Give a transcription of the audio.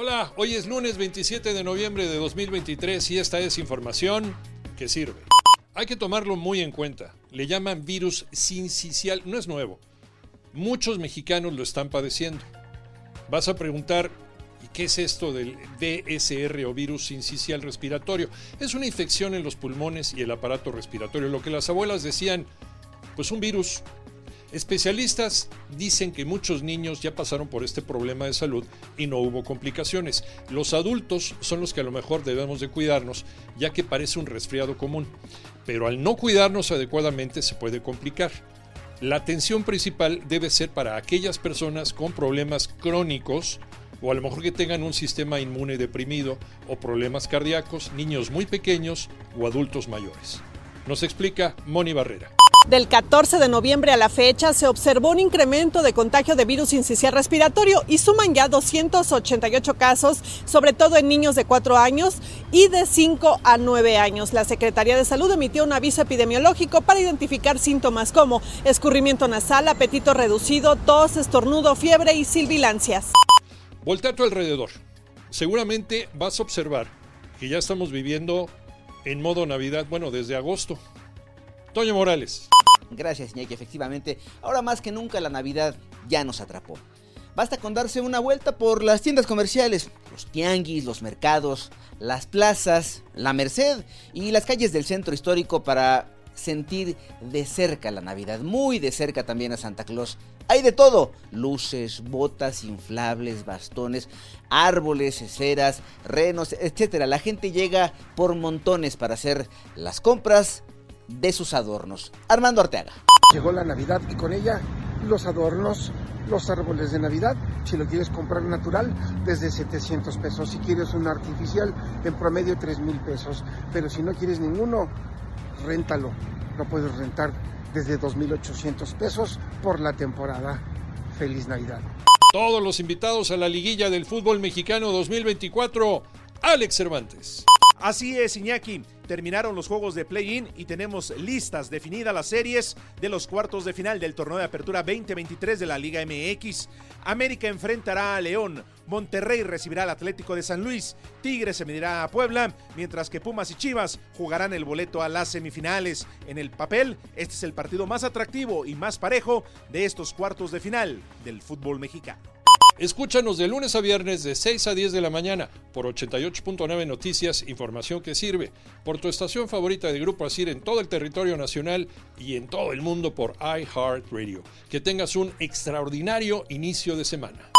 Hola, hoy es lunes 27 de noviembre de 2023 y esta es información que sirve. Hay que tomarlo muy en cuenta. Le llaman virus sincicial, no es nuevo. Muchos mexicanos lo están padeciendo. Vas a preguntar, ¿y qué es esto del DSR o virus sincicial respiratorio? Es una infección en los pulmones y el aparato respiratorio, lo que las abuelas decían, pues un virus Especialistas dicen que muchos niños ya pasaron por este problema de salud y no hubo complicaciones. Los adultos son los que a lo mejor debemos de cuidarnos, ya que parece un resfriado común. Pero al no cuidarnos adecuadamente se puede complicar. La atención principal debe ser para aquellas personas con problemas crónicos o a lo mejor que tengan un sistema inmune deprimido o problemas cardíacos, niños muy pequeños o adultos mayores. Nos explica Moni Barrera. Del 14 de noviembre a la fecha se observó un incremento de contagio de virus incisional respiratorio y suman ya 288 casos, sobre todo en niños de 4 años y de 5 a 9 años. La Secretaría de Salud emitió un aviso epidemiológico para identificar síntomas como escurrimiento nasal, apetito reducido, tos, estornudo, fiebre y silbilancias. Voltea a tu alrededor. Seguramente vas a observar que ya estamos viviendo en modo Navidad, bueno, desde agosto. Toño Morales. Gracias, Iñaki. Efectivamente, ahora más que nunca la Navidad ya nos atrapó. Basta con darse una vuelta por las tiendas comerciales, los tianguis, los mercados, las plazas, la Merced y las calles del centro histórico para sentir de cerca la Navidad, muy de cerca también a Santa Claus. Hay de todo, luces, botas inflables, bastones, árboles, esferas, renos, etc. La gente llega por montones para hacer las compras de sus adornos. Armando Arteaga. Llegó la Navidad y con ella los adornos, los árboles de Navidad. Si lo quieres comprar natural, desde 700 pesos. Si quieres un artificial, en promedio 3 mil pesos. Pero si no quieres ninguno, réntalo. Lo puedes rentar desde 2.800 pesos por la temporada. Feliz Navidad. Todos los invitados a la liguilla del fútbol mexicano 2024, Alex Cervantes. Así es, Iñaki. Terminaron los juegos de play-in y tenemos listas definidas las series de los cuartos de final del torneo de apertura 2023 de la Liga MX. América enfrentará a León, Monterrey recibirá al Atlético de San Luis, Tigres se medirá a Puebla, mientras que Pumas y Chivas jugarán el boleto a las semifinales. En el papel, este es el partido más atractivo y más parejo de estos cuartos de final del fútbol mexicano. Escúchanos de lunes a viernes de 6 a 10 de la mañana por 88.9 Noticias, información que sirve, por tu estación favorita de Grupo Asir en todo el territorio nacional y en todo el mundo por iHeartRadio. Que tengas un extraordinario inicio de semana.